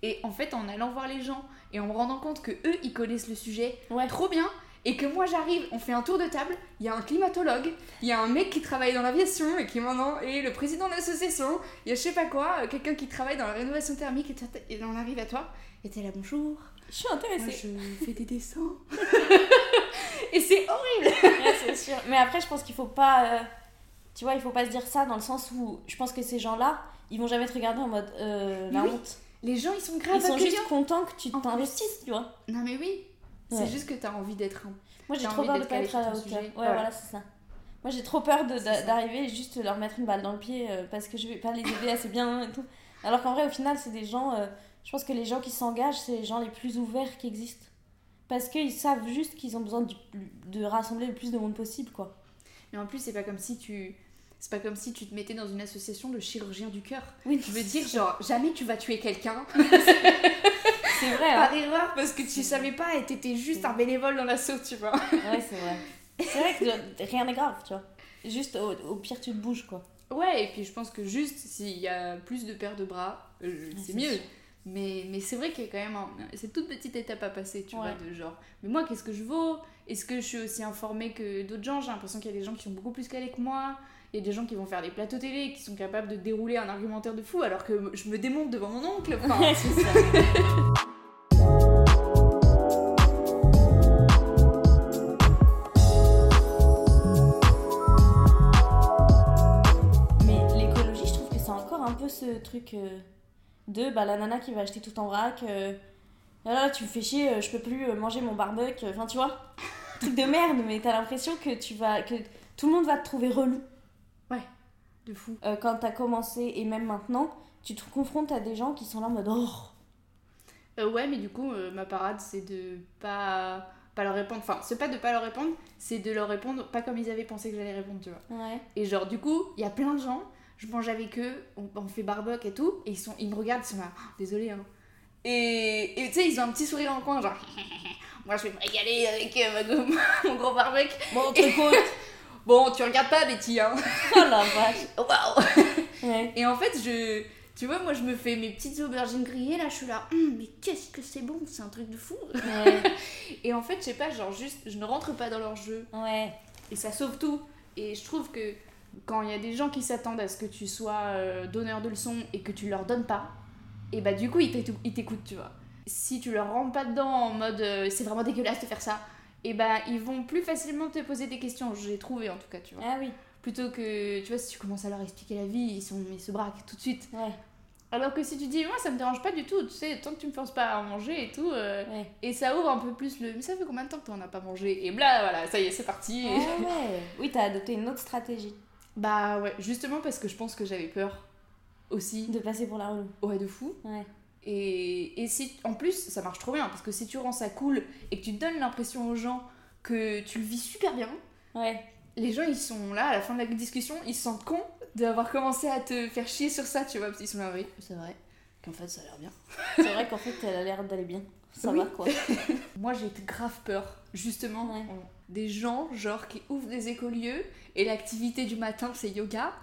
et en fait, en allant voir les gens et en me rendant compte que eux, ils connaissent le sujet Ouais. trop bien et que moi j'arrive, on fait un tour de table, il y a un climatologue, il y a un mec qui travaille dans l'aviation et qui maintenant est le président de l'association, il y a je sais pas quoi, euh, quelqu'un qui travaille dans la rénovation thermique et, on arrive à toi et t'es là bonjour, Je suis moi intéressée. je fais des dessins. et c'est horrible Ouais, c'est sûr. Mais après, je pense qu'il faut pas. euh, Tu vois, il faut pas se dire ça dans le sens où je pense que ces gens-là, ils vont jamais te regarder en mode euh, la Oui. honte. Les gens, ils sont grave Ils sont juste contents que tu t'investisses, tu vois. Non, mais oui. Ouais. C'est juste que t'as envie d'être un. Moi j'ai trop envie peur de d'être pas être à la hauteur. Ouais, Voilà. voilà, c'est ça. Moi j'ai trop peur d'arriver et juste leur mettre une balle dans le pied euh, parce que je vais pas les aider assez bien et tout. Alors qu'en vrai, au final, c'est des gens. euh, je pense que les gens qui s'engagent, c'est les gens les plus ouverts qui existent. Parce qu'ils savent juste qu'ils ont besoin du- de rassembler le plus de monde possible, quoi. Mais en plus, c'est pas comme si tu. C'est pas comme si tu te mettais dans une association de chirurgiens du cœur. Oui, Je veux dire, genre, jamais tu vas tuer quelqu'un c'est vrai. hein. par erreur parce que tu savais pas et t'étais juste un bénévole dans l'assaut, tu vois. Ouais, c'est vrai. C'est vrai que rien n'est grave, tu vois. Juste au, au pire, tu te bouges, quoi. Ouais, et puis je pense que juste s'il y a plus de paires de bras, euh, c'est c'est mieux. sûr. Mais, mais c'est vrai qu'il y a quand même un- cette toute petite étape à passer, tu Ouais. vois, de genre, mais moi, qu'est-ce que je vaux? Est-ce que je suis aussi informée que d'autres gens? J'ai l'impression qu'il y a des gens qui sont beaucoup plus calés que moi. Il y a des gens qui vont faire des plateaux télé, qui sont capables de dérouler un argumentaire de fou, alors que je me démonte devant mon oncle. Enfin, c'est ça. Mais l'écologie, je trouve que c'est encore un peu ce truc euh, de bah, la nana qui va acheter tout en vrac. euh, Ah là, tu me fais chier, euh, je peux plus euh, manger mon barbecue. Enfin, tu vois, truc de merde, mais t'as l'impression que tu vas que tout le monde va te trouver relou. De fou. Euh, quand t'as commencé et même maintenant, tu te confrontes à des gens qui sont là en mode oh. Euh, ouais, mais du coup, euh, ma parade, c'est de pas, pas leur répondre. Enfin, c'est pas de pas leur répondre, c'est de leur répondre pas comme ils avaient pensé que j'allais répondre, tu vois. Ouais. Et genre, du coup, il y a plein de gens, je mange avec eux, on, on fait barbecue et tout, et ils, sont, ils me regardent, ils sont là, Ah, désolé, hein. Et tu sais, ils ont un petit sourire en coin, genre, moi je vais me régaler avec euh, ma mon gros barbecue. Bon. Bon, tu regardes pas, Betty, hein. oh la vache. Waouh! Ouais. Et en fait, je. Tu vois, moi je me fais mes petites aubergines grillées, là je suis là, Hum, mais qu'est-ce que c'est bon, c'est un truc de fou! Ouais. Et en fait, je sais pas, genre juste, je ne rentre pas dans leur jeu. Ouais. Et ça sauve tout. Et je trouve que quand il y a des gens qui s'attendent à ce que tu sois euh, donneur de leçons et que tu leur donnes pas, et bah du coup, ils t'écoutent, tu vois. Si tu leur rentres pas dedans en mode euh, c'est vraiment dégueulasse de faire ça, et bah ils vont plus facilement te poser des questions. J'ai trouvé en tout cas, tu vois. Ah oui. Plutôt que, tu vois, si tu commences à leur expliquer la vie, ils, sont, ils se braquent tout de suite. Ouais. Alors que si tu dis, moi ça me dérange pas du tout, tu sais, tant que tu me forces pas à manger et tout, euh, Ouais. et ça ouvre un peu plus le. Mais ça fait combien de temps que t'en as pas mangé? Et là, voilà, ça y est, c'est parti. Ah ouais. Oui, t'as adopté une autre stratégie Bah ouais, justement parce que je pense que j'avais peur aussi. de passer pour la relou. Ouais, de fou. Ouais. Et, et si, en plus, ça marche trop bien parce que si tu rends ça cool et que tu donnes l'impression aux gens que tu le vis super bien, Ouais. les gens ils sont là à la fin de la discussion, ils se sentent cons d'avoir commencé à te faire chier sur ça, tu vois. Parce qu'ils sont là, oui, c'est vrai, qu'en fait ça a l'air bien. C'est vrai qu'en fait, elle a l'air d'aller bien. Ça Oui. va quoi. Moi j'ai grave peur, justement, Ouais. des gens genre qui ouvrent des écolieux et l'activité du matin c'est yoga.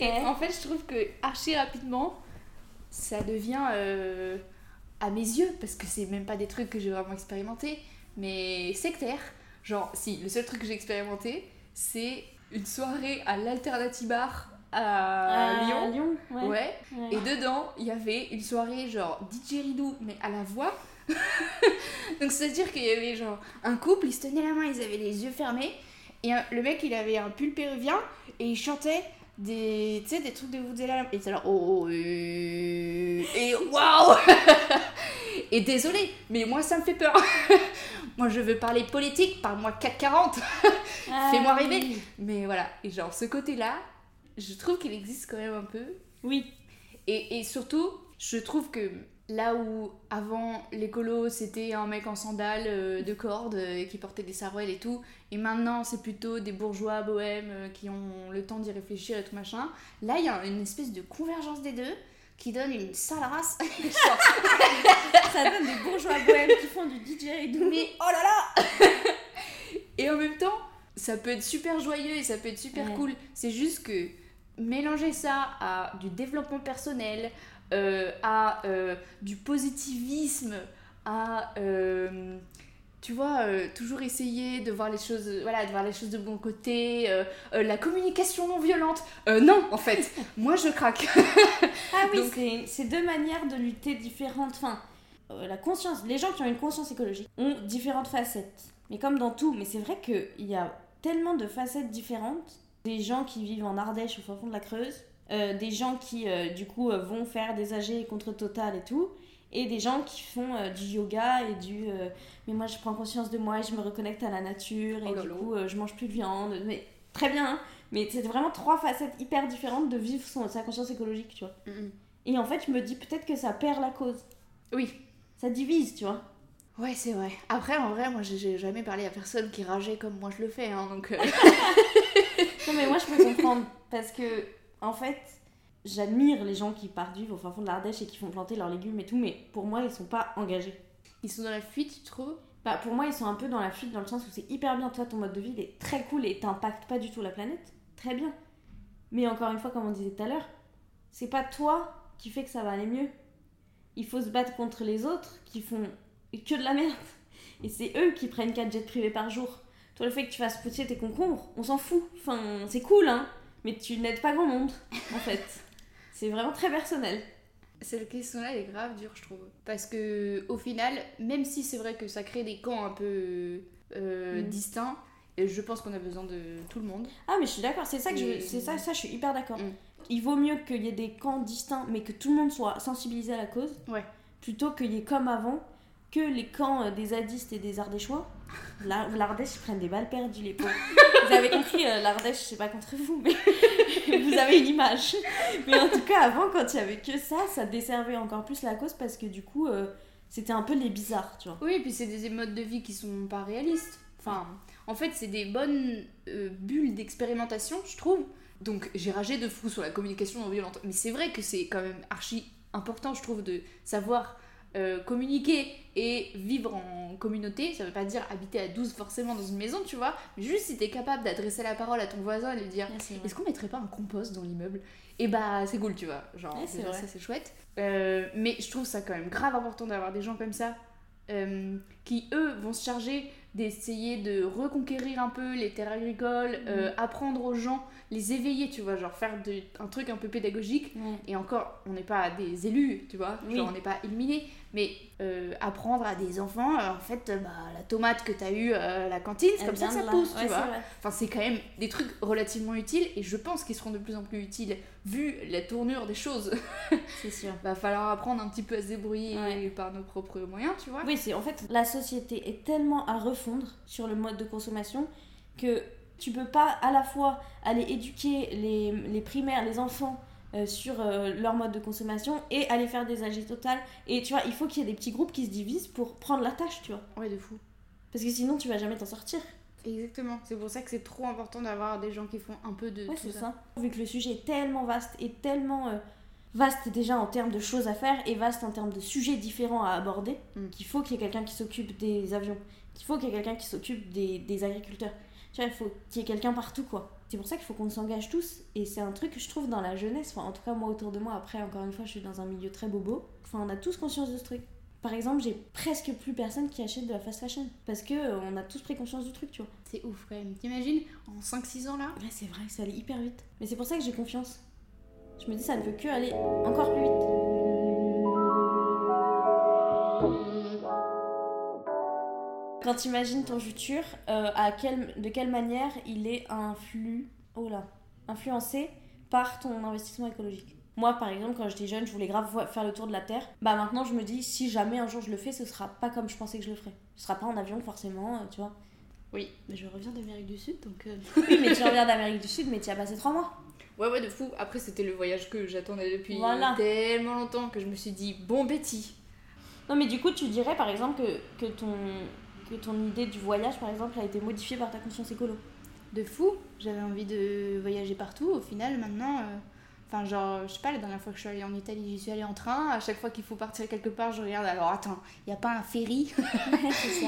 Et Ouais. en fait, je trouve que archi rapidement, ça devient euh, à mes yeux, parce que c'est même pas des trucs que j'ai vraiment expérimenté, mais sectaire. Genre, si, le seul truc que j'ai expérimenté, c'est une soirée à l'Alternative Bar à À Lyon. Lyon. Ouais. Ouais. Ouais. Et dedans, il y avait une soirée genre DJ Ridou, mais à la voix. Donc c'est-à-dire qu'il y avait genre un couple, ils se tenaient la main, ils avaient les yeux fermés. Et le mec, il avait un pull péruvien et il chantait des, tu sais, des trucs de Vuvuzela. Et c'est là, oh, oh, et waouh Et désolé, mais moi ça me fait peur. moi je veux parler politique, parle-moi 440. Ah Fais-moi rêver. oui. Mais voilà, et genre ce côté-là, je trouve qu'il existe quand même un peu. Oui. Et, et surtout, je trouve que là où avant l'écolo c'était un mec en sandales euh, de corde euh, qui portait des sarouels et tout, et maintenant c'est plutôt des bourgeois bohèmes euh, qui ont le temps d'y réfléchir et tout machin, là il y a une espèce de convergence des deux qui donne une sale race. Ça donne des bourgeois bohèmes qui font du DJ et tout. mais oh là là Et en même temps, ça peut être super joyeux et ça peut être super Ouais. cool. C'est juste que mélanger ça à du développement personnel, euh, à euh, du positivisme, à euh, tu vois toujours essayer de voir les choses, voilà, de voir les choses de bon côté, la communication non violente. Non, en fait, moi je craque. Ah oui, Donc- c'est- deux manières de lutter différentes. Enfin, la conscience, les gens qui ont une conscience écologique ont différentes facettes. Mais comme dans tout, mais c'est vrai qu'il y a tellement de facettes différentes. Des gens qui vivent en Ardèche au fond de la Creuse euh, des gens qui euh, du coup euh, vont faire des AG contre Total et tout, et des gens qui font du yoga et du mais moi je prends conscience de moi et je me reconnecte à la nature et Oh du coup je mange plus de viande. Mais très bien, hein, mais c'est vraiment trois facettes hyper différentes de vivre son, sa conscience écologique, tu vois. Mm. Et en fait, je me dis peut-être que ça perd la cause, Oui. ça divise, tu vois. Ouais, c'est vrai. Après, en vrai, moi, j'ai- jamais parlé à personne qui rageait comme moi je le fais, hein, donc... Non mais moi je peux comprendre parce que en fait j'admire les gens qui partent vivre au fin fond de l'Ardèche et qui font planter leurs légumes et tout mais pour moi ils sont pas engagés. Ils sont dans la fuite, tu trouves? Bah, pour moi ils sont un peu dans la fuite dans le sens où c'est hyper bien toi ton mode de vie il est très cool et t'impactes pas du tout la planète. Très bien. Mais encore une fois comme on disait tout à l'heure c'est pas toi qui fait que ça va aller mieux. Il faut se battre contre les autres qui font que de la merde. Et c'est eux qui prennent 4 jets privés par jour. Toi, le fait que tu fasses pousser tes concombres, on s'en fout. Enfin, c'est cool, hein. Mais tu n'aides pas grand monde, en fait. C'est vraiment très personnel. Cette question-là, elle est grave dure, je trouve. Parce que, au final, même si c'est vrai que ça crée des camps un peu euh, Mm. distincts, et je pense qu'on a besoin de tout le monde. Ah, mais je suis d'accord. C'est ça que je, c'est ça, ça, je suis hyper d'accord. Mm. Il vaut mieux qu'il y ait des camps distincts, mais que tout le monde soit sensibilisé à la cause, Ouais. plutôt qu'il y ait comme avant que les camps euh, des zadistes et des ardéchois. L'Ardèche, ils prennent des balles perdues, les pauvres. Vous avez compris, euh, l'Ardèche, c'est pas contre vous, mais vous avez une image. Mais en tout cas, avant, quand il y avait que ça, ça desservait encore plus la cause parce que du coup, euh, c'était un peu les bizarres, tu vois. Oui, et puis c'est des modes de vie qui sont pas réalistes. Enfin, en fait, c'est des bonnes euh, bulles d'expérimentation, je trouve. Donc, j'ai ragé de fou sur la communication non violente. Mais c'est vrai que c'est quand même archi important, je trouve, de savoir euh, communiquer et vivre en communauté. Ça veut pas dire habiter à 12 forcément dans une maison, tu vois. Mais juste si t'es capable d'adresser la parole à ton voisin et lui dire est-ce qu'on mettrait pas un compost dans l'immeuble? Et bah c'est cool, tu vois. Genre, déjà, ça c'est chouette. Euh, mais je trouve ça quand même grave important d'avoir des gens comme ça euh, qui, eux, vont se charger d'essayer de reconquérir un peu les terres agricoles, euh, apprendre aux gens, les éveiller, tu vois, genre faire de- un truc un peu pédagogique. Ouais. Et encore, on n'est pas des élus, tu vois, Oui. genre on n'est pas illuminés, mais euh, apprendre à des enfants, euh, en fait, euh, bah, la tomate que t'as eue euh, à la cantine, c'est comme ça que ça pousse, tu vois. Enfin, c'est quand même des trucs relativement utiles et je pense qu'ils seront de plus en plus utiles vu la tournure des choses. C'est sûr. Va falloir apprendre un petit peu à se débrouiller Ouais. par nos propres moyens, tu vois. Oui, c'est en fait la société est tellement à refondre sur le mode de consommation que tu peux pas à la fois aller éduquer les, les primaires, les enfants euh, sur euh, leur mode de consommation et aller faire des AG totales. Et tu vois, il faut qu'il y ait des petits groupes qui se divisent pour prendre la tâche, tu vois. Ouais, de fou. Parce que sinon, tu vas jamais t'en sortir. Exactement. C'est pour ça que c'est trop important d'avoir des gens qui font un peu de Ouais, tout ça. Vu que le sujet est tellement vaste et tellement euh, vaste déjà en termes de choses à faire et vaste en termes de sujets différents à aborder, Mm. qu'il faut qu'il y ait quelqu'un qui s'occupe des avions, qu'il faut qu'il y ait quelqu'un qui s'occupe des, des agriculteurs. Tu vois, il faut qu'il y ait quelqu'un partout, quoi. C'est pour ça qu'il faut qu'on s'engage tous. Et c'est un truc que je trouve dans la jeunesse, enfin, en tout cas moi autour de moi, après, encore une fois, je suis dans un milieu très bobo. Enfin, on a tous conscience de ce truc. Par exemple, j'ai presque plus personne qui achète de la fast fashion. Parce que euh, on a tous pris conscience du truc, tu vois. C'est ouf quand même. T'imagines, en 5-6 ans là Ouais, c'est vrai, ça allait hyper vite. Mais c'est pour ça que j'ai confiance. Je me dis, ça ne peut que aller encore plus vite. Quand tu imagines ton futur, euh, à quelle, de quelle manière il est influ, oh là, influencé par ton investissement écologique? Moi, par exemple, quand j'étais jeune, je voulais grave faire le tour de la Terre. Bah maintenant, je me dis, si jamais un jour je le fais, ce sera pas comme je pensais que je le ferais. Ce sera pas en avion, forcément, euh, tu vois. Oui. Mais je reviens d'Amérique du Sud, donc... euh, oui, mais tu reviens d'Amérique du Sud, mais tu as passé trois mois. Ouais, ouais, de fou. Après, c'était le voyage que j'attendais depuis Voilà. tellement longtemps que je me suis dit, bon, Betty. Non, mais du coup, tu dirais par exemple que, que, ton, que ton idée du voyage, par exemple, a été modifiée par ta conscience écolo. De fou. J'avais envie de voyager partout. Au final, maintenant. euh, Enfin, genre, je sais pas, la dernière fois que je suis allée en Italie, j'y suis allée en train. À chaque fois qu'il faut partir quelque part, je regarde. Alors, attends, il a pas un ferry c'est ça.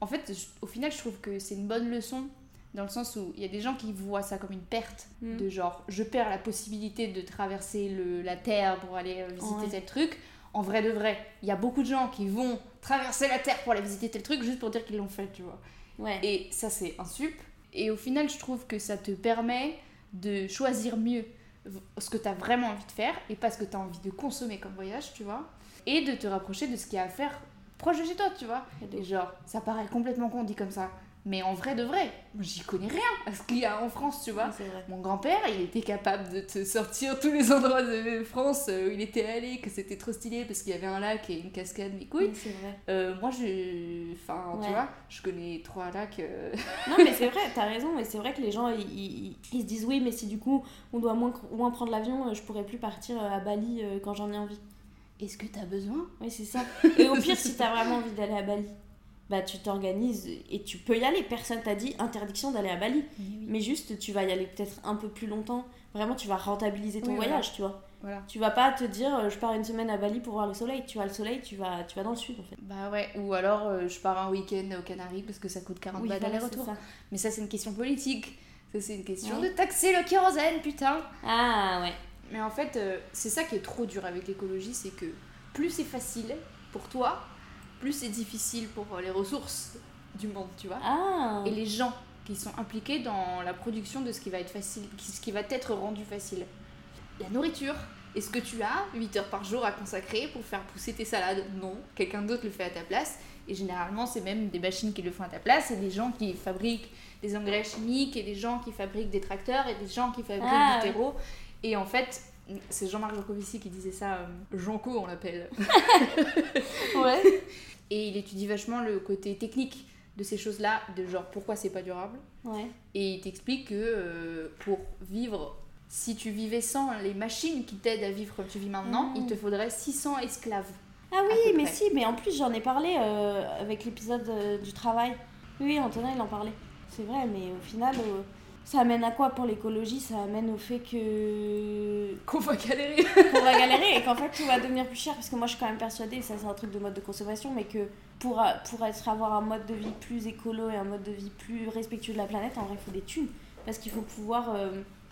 En fait, je- au final, je trouve que c'est une bonne leçon dans le sens où il y a des gens qui voient ça comme une perte Mm. de genre je perds la possibilité de traverser le, la terre pour aller euh, visiter Ouais. tel truc. En vrai de vrai, il y a beaucoup de gens qui vont traverser la terre pour aller visiter tel truc juste pour dire qu'ils l'ont fait, tu vois. Ouais. Et ça, c'est un sup. Et au final, je trouve que ça te permet de choisir mieux ce que tu as vraiment envie de faire et pas ce que tu as envie de consommer comme voyage, tu vois. Et de te rapprocher de ce qu'il y a à faire proche de chez toi, tu vois. Et genre, ça paraît complètement con dit comme ça. Mais en vrai de vrai, j'y connais rien à ce qu'il y a en France, tu vois. vrai. Mon grand-père, il était capable de te sortir tous les endroits de France où il était allé, que c'était trop stylé parce qu'il y avait un lac et une cascade, mes couilles. Oui, c'est vrai. Euh, moi, je. Enfin, tu vois, je connais trois lacs. euh, Non, mais c'est vrai, t'as raison. Et c'est vrai que les gens, ils, ils- ils se disent oui, mais si du coup, on doit moins, moins prendre l'avion, euh, je pourrais plus partir euh, à Bali euh, quand j'en ai envie. Est-ce que t'as besoin? Oui, c'est ça. Et au pire, si t'as vraiment envie d'aller à Bali, bah tu t'organises et tu peux y aller. Personne t'a dit interdiction d'aller à Bali. Mais juste, tu vas y aller peut-être un peu plus longtemps. Vraiment, tu vas rentabiliser ton Oui, voilà. voyage, tu vois. Voilà. Tu vas pas te dire, euh, je pars une semaine à Bali pour voir le soleil. Tu vois le soleil, tu vas, tu vas dans le sud, en fait. Bah ouais, ou alors euh, je pars un week-end aux Canaries parce que ça coûte 40 Oui, balles aller-retour. Mais ça, c'est une question politique. Ça, c'est une question de taxer le kérosène, putain. Ah ouais. Mais en fait, euh, c'est ça qui est trop dur avec l'écologie, c'est que plus c'est facile pour toi, plus c'est difficile pour euh, les ressources du monde, tu vois. Ah. Et les gens qui sont impliqués dans la production de ce qui va être facile, ce qui va être rendu facile. La nourriture. Est-ce que tu as 8 heures par jour à consacrer pour faire pousser tes salades? Non, quelqu'un d'autre le fait à ta place. Et généralement, c'est même des machines qui le font à ta place, et des gens qui fabriquent des engrais chimiques, et des gens qui fabriquent des tracteurs, et des gens qui fabriquent Ah, du terreau. Et en fait, c'est Jean-Marc Jancovici qui disait ça, euh, Janco on l'appelle. Ouais. Et il étudie vachement le côté technique de ces choses-là, de genre pourquoi c'est pas durable. Ouais. Et il t'explique que euh, pour vivre, si tu vivais sans les machines qui t'aident à vivre comme tu vis maintenant, il te faudrait 600 esclaves. Ah oui, mais près. si, mais en plus j'en ai parlé euh, avec l'épisode euh, du travail. Oui, Antonin il en parlait. C'est vrai, mais au final, euh, ça amène à quoi pour l'écologie? Ça amène au fait que Qu'on va galérer. qu'on va galérer et qu'en fait tout va devenir plus cher. Parce que moi je suis quand même persuadée, ça c'est un truc de mode de consommation, mais que pour, pour être, avoir un mode de vie plus écolo et un mode de vie plus respectueux de la planète, en vrai il faut des thunes. Parce qu'il faut pouvoir euh,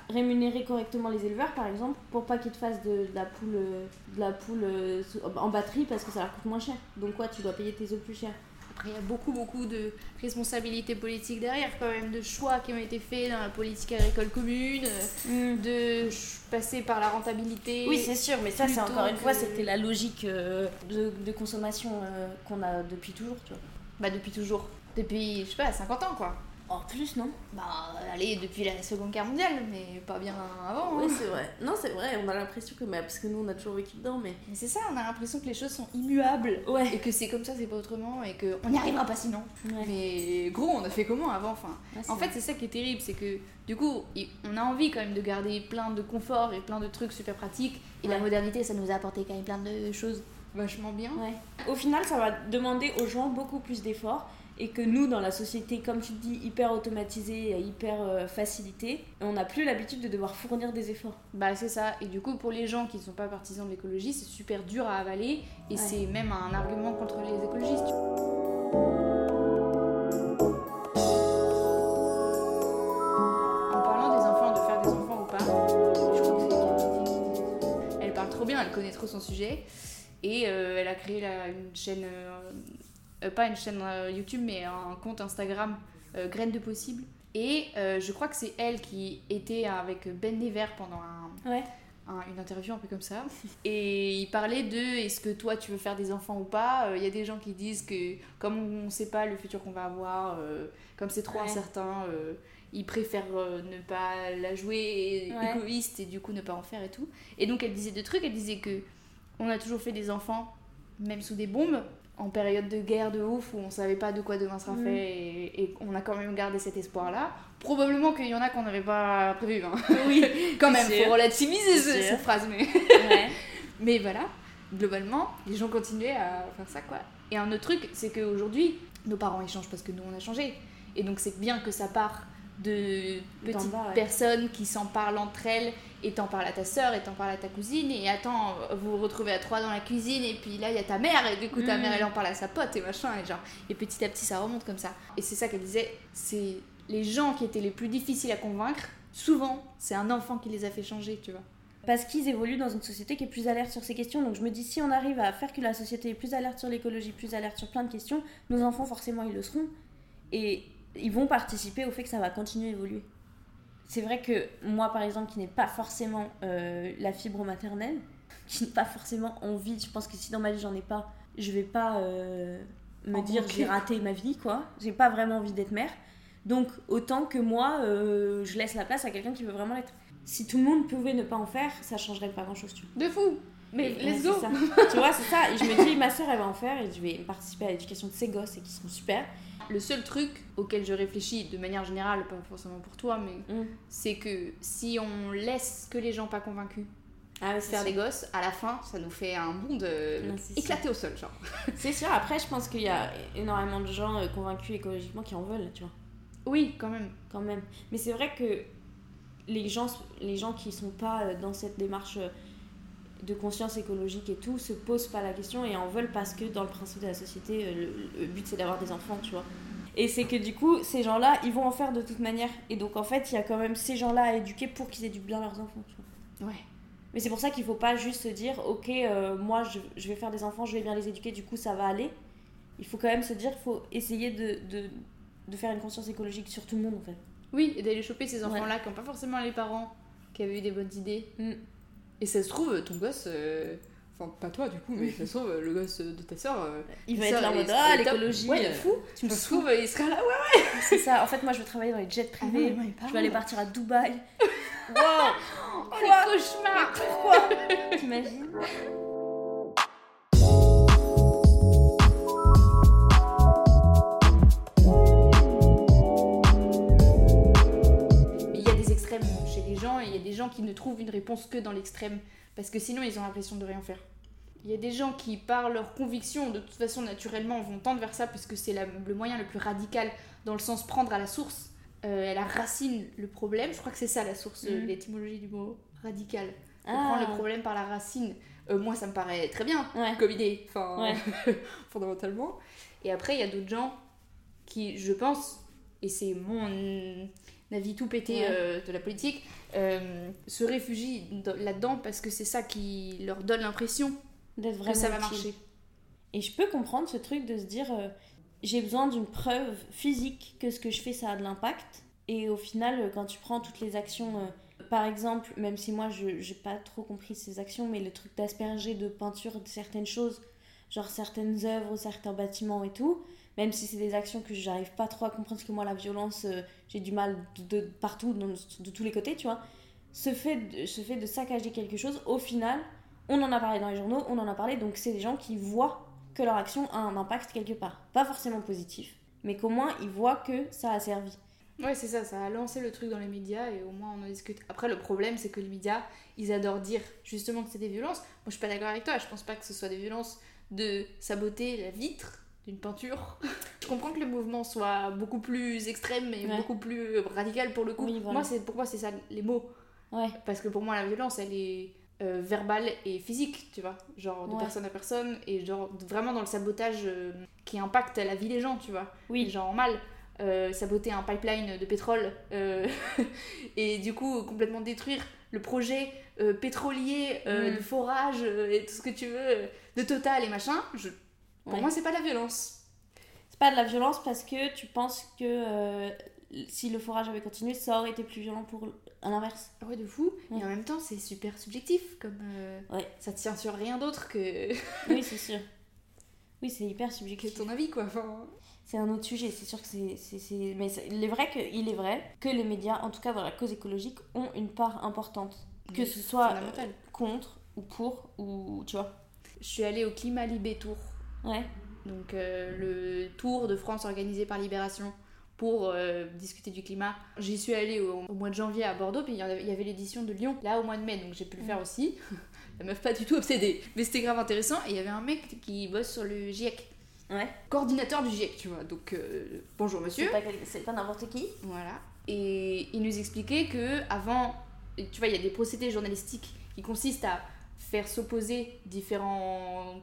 rémunérer correctement les éleveurs par exemple, pour pas qu'ils te fassent de, de la poule, de la poule euh, en batterie parce que ça leur coûte moins cher. Donc quoi, tu dois payer tes œufs plus cher. Après, il y a beaucoup, beaucoup de responsabilités politiques derrière, quand même, de choix qui ont été faits dans la politique agricole commune, euh, de passer par la rentabilité. Oui, c'est sûr, mais ça, c'est encore une fois, que- c'était la logique euh, de, de consommation euh, qu'on a depuis toujours, tu vois. Bah, depuis toujours. Depuis, je sais pas, 50 ans, quoi. En plus, non Bah, allez, depuis la Seconde Guerre mondiale, mais pas bien avant. hein. Oui, c'est vrai. Non, c'est vrai, on a l'impression que. mais parce que nous, on a toujours vécu dedans, mais. Mais c'est ça, on a l'impression que les choses sont immuables. Ouais. Et que c'est comme ça, c'est pas autrement, et qu'on n'y arrivera pas sinon. Mais gros, on a fait comment avant enfin, En fait, c'est ça qui est terrible, c'est que du coup, on a envie quand même de garder plein de confort et plein de trucs super pratiques. Et la Ouais. modernité, ça nous a apporté quand même plein de choses vachement bien. Ouais. Au final, ça va demander aux gens beaucoup plus d'efforts. Et que nous, dans la société, comme tu dis, hyper automatisée et hyper euh, facilitée, on n'a plus l'habitude de devoir fournir des efforts. Bah, c'est ça. Et du coup, pour les gens qui ne sont pas partisans de l'écologie, c'est super dur à avaler. Et Ouais. c'est même un argument contre les écologistes. En parlant des enfants, de faire des enfants ou pas, je crois que c'est Elle parle trop bien, elle connaît trop son sujet. Et euh, elle a créé une chaîne, euh, euh, pas une chaîne euh, YouTube, mais un compte Instagram, euh, Graines de Possible. Et euh, je crois que c'est elle qui était avec Ben Never pendant un, Ouais. un- une interview un peu comme ça. Et il parlait de est-ce que toi tu veux faire des enfants ou pas? Il y a des gens qui disent que comme on ne sait pas le futur qu'on va avoir, comme c'est trop Ouais. incertain, ils préfèrent ne pas la jouer Ouais. égoïste et du coup ne pas en faire et tout. Et donc elle disait deux trucs. Elle disait que on a toujours fait des enfants, même sous des bombes, en période de guerre de ouf où on savait pas de quoi demain sera Mhm. fait et, et on a quand même gardé cet espoir-là. Probablement qu'il y en a qu'on n'avait pas prévu. hein. Oui. quand même, faut relativiser ce- cette phrase, mais. ouais. Mais voilà, globalement, les gens continuaient à faire ça, quoi. Et un autre truc, c'est qu'aujourd'hui, nos parents ils changent parce que nous on a changé. Et donc c'est bien que ça part de petites bas, ouais. personnes qui s'en parlent entre elles, et t'en parles à ta soeur, et t'en parles à ta cousine, et attends, vous vous retrouvez à trois dans la cuisine, et puis là il y a ta mère, et du coup ta Mm. mère elle en parle à sa pote, et machin, et genre, et petit à petit ça remonte comme ça. Et c'est ça qu'elle disait, c'est les gens qui étaient les plus difficiles à convaincre, souvent c'est un enfant qui les a fait changer, tu vois. Parce qu'ils évoluent dans une société qui est plus alerte sur ces questions. Donc je me dis, si on arrive à faire que la société est plus alerte sur l'écologie, plus alerte sur plein de questions, nos enfants forcément ils le seront. Et ils vont participer au fait que ça va continuer à évoluer. C'est vrai que moi par exemple qui n'ai pas forcément euh, la fibre maternelle, qui n'ai pas forcément envie, je pense que si dans ma vie j'en ai pas, je vais pas euh, me En dire j'ai raté ma vie, quoi. J'ai pas vraiment envie d'être mère. Donc autant que moi, euh, je laisse la place à quelqu'un qui veut vraiment l'être. Si tout le monde pouvait ne pas en faire, ça changerait pas grand chose, tu vois. De fou Mais Et- let's go. Tu vois, c'est ça. Et je me dis, ma soeur, elle va en faire et je vais participer à l'éducation de ses gosses et qui seront super. Le seul truc auquel je réfléchis de manière générale, pas forcément pour toi, mais Mm. c'est que si on laisse que les gens pas convaincus Ah faire des gosses, à la fin, ça nous fait un monde euh, Non, c'est éclaté au sol, genre. C'est sûr, après, je pense qu'il y a énormément de gens euh, convaincus écologiquement qui en veulent, tu vois, Oui, quand même. quand même. Mais c'est vrai que les gens, les gens qui sont pas euh, dans cette démarche euh, de conscience écologique et tout se posent pas la question et en veulent parce que dans le principe de la société, euh, le, le but c'est d'avoir des enfants, tu vois. Et c'est que du coup, ces gens-là, ils vont en faire de toute manière. Et donc en fait, il y a quand même ces gens-là à éduquer pour qu'ils éduquent bien leurs enfants, tu vois. Ouais. Mais c'est pour ça qu'il faut pas juste se dire, ok, euh, moi je, je vais faire des enfants, je vais bien les éduquer, du coup ça va aller. Il faut quand même se dire, il faut essayer de, de, de faire une conscience écologique sur tout le monde en fait. Oui, et d'aller choper ces enfants-là qui n'ont pas forcément les parents qui avaient eu des bonnes idées. Mm. Et ça se trouve, ton gosse. euh, Enfin, pas toi du coup, mais ça se trouve, le gosse de ta soeur. euh, Il va être là en mode, ah l'écologie, Ouais, euh, fou. tu me Ça se saoules. trouve, il sera là, ouais, C'est ça, en fait moi je veux travailler dans les jets Ah privés, ouais, ouais, je vais aller partir à Dubaï. wow Oh, Quoi les cauchemars Pourquoi? T'imagines? Il y a des gens qui ne trouvent une réponse que dans l'extrême parce que sinon ils ont l'impression de rien faire. Il y a des gens qui, par leur conviction, de toute façon naturellement vont tendre vers ça parce que c'est le moyen le plus radical dans le sens prendre à la source, euh, à la racine le problème. Je crois que c'est ça la source, euh, Mhm. l'étymologie du mot radical. Faut Ah. prendre le problème par la racine. Euh, moi ça me paraît très bien Ouais. comme idée, enfin Ouais. fondamentalement. Et après il y a d'autres gens qui, je pense, et c'est mon avis tout pété Ouais. euh, de la politique, euh, se réfugient dans- là-dedans parce que c'est ça qui leur donne l'impression que ça va marcher. Et je peux comprendre ce truc de se dire euh, j'ai besoin d'une preuve physique que ce que je fais ça a de l'impact. Et au final, quand tu prends toutes les actions, par exemple, même si moi je j'ai pas trop compris ces actions, mais le truc d'asperger de peinture de certaines choses, genre certaines œuvres, certains bâtiments et tout, même si c'est des actions que j'arrive pas trop à comprendre, parce que moi la violence, euh, j'ai du mal de, partout, de tous les côtés, tu vois. Ce fait, de, ce fait de saccager quelque chose, au final, on en a parlé dans les journaux, on en a parlé, donc c'est des gens qui voient que leur action a un impact quelque part. Pas forcément positif, mais qu'au moins ils voient que ça a servi. Ouais, c'est ça, ça a lancé le truc dans les médias et au moins on en discute. Après, le problème, c'est que les médias, ils adorent dire justement que c'est des violences. Moi, je suis pas d'accord avec toi, je pense pas que ce soit des violences de saboter la vitre d'une peinture. je comprends que le mouvement soit beaucoup plus extrême et Ouais. beaucoup plus radical pour le coup. Oui, voilà. Moi, c'est pour moi, c'est ça les mots? Ouais. Parce que pour moi, la violence, elle est euh, verbale et physique, tu vois. Genre de Ouais. personne à personne et genre vraiment dans le sabotage euh, qui impacte la vie des gens, tu vois Oui, genre mal euh, saboter un pipeline de pétrole euh, et du coup complètement détruire le projet pétrolier Mm. de forage et tout ce que tu veux de Total et machin je- pour Ouais. moi c'est pas de la violence c'est pas de la violence parce que tu penses que euh, si le forage avait continué, ça aurait été plus violent pour à l'inverse. Ah ouais de fou Ouais. et en même temps c'est super subjectif comme euh, Ouais. ça tient sur rien d'autre que, Oui, c'est sûr. Oui, c'est hyper subjectif. ton avis quoi enfin, C'est un autre sujet, c'est sûr que c'est. c'est- c'est- Mais c'est- il est, vrai que, il est vrai que les médias, en tout cas dans la cause écologique, ont une part importante. Que ce soit euh, contre ou pour, ou tu vois. je suis allée au Climat Libé Tour Ouais. donc euh, le tour de France organisé par Libération pour euh, discuter du climat. J'y suis allée au, au mois de janvier à Bordeaux, puis il y avait- l'édition de Lyon là au mois de mai, donc j'ai pu le faire aussi. La meuf pas du tout obsédée, mais c'était grave intéressant. Et il y avait un mec qui bosse sur le GIEC, Ouais. coordinateur du GIEC, tu vois. Donc euh, bonjour monsieur. C'est pas, pas n'importe qui. Voilà. Et il nous expliquait que avant, tu vois, il y a des procédés journalistiques qui consistent à faire s'opposer différents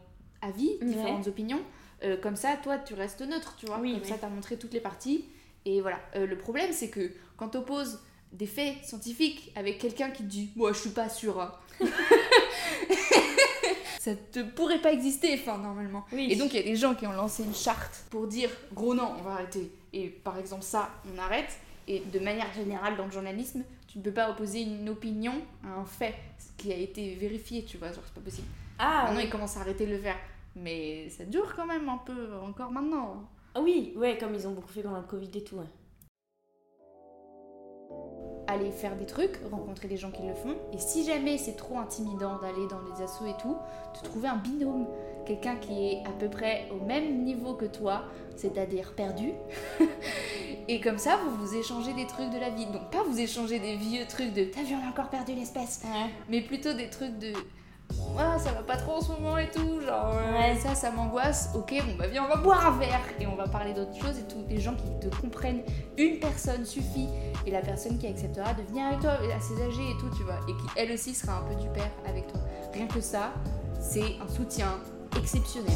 avis, Ouais. différentes opinions. Euh, comme ça, toi, tu restes neutre, tu vois. Oui, comme oui. ça, t'as montré toutes les parties. Et voilà. Euh, le problème, c'est que quand t'opposes des faits scientifiques avec quelqu'un qui te dit Moi, je suis pas sûr. hein. ça te pourrait pas exister, enfin, normalement. Oui. Et donc, il y a des gens qui ont lancé une charte pour dire gros non, on va arrêter. Et par exemple, ça, on arrête. Et de manière générale, dans le journalisme, tu ne peux pas opposer une opinion à un fait qui a été vérifié, tu vois, genre c'est pas possible. Ah, Maintenant, ils commencent à arrêter de le faire. Mais ça dure quand même un peu, encore maintenant. Ah oui, ouais, comme ils ont beaucoup fait pendant le Covid et tout. Ouais. Aller faire des trucs, rencontrer des gens qui le font. Et si jamais c'est trop intimidant d'aller dans les assos et tout, de trouver un binôme. Quelqu'un qui est à peu près au même niveau que toi, c'est-à-dire perdu. et comme ça, vous vous échangez des trucs de la vie. Donc pas vous échanger des vieux trucs de t'as vu, on a encore perdu l'espèce? Mais plutôt des trucs de ah, ça va pas trop en ce moment et tout, genre ouais. ça, ça m'angoisse. Ok, bon bah viens, on va boire un verre et on va parler d'autres choses et tout. Des gens qui te comprennent, une personne suffit et la personne qui acceptera de venir avec toi, assez âgée et tout, tu vois, et qui elle aussi sera un peu du père avec toi. Rien que ça, c'est un soutien exceptionnel.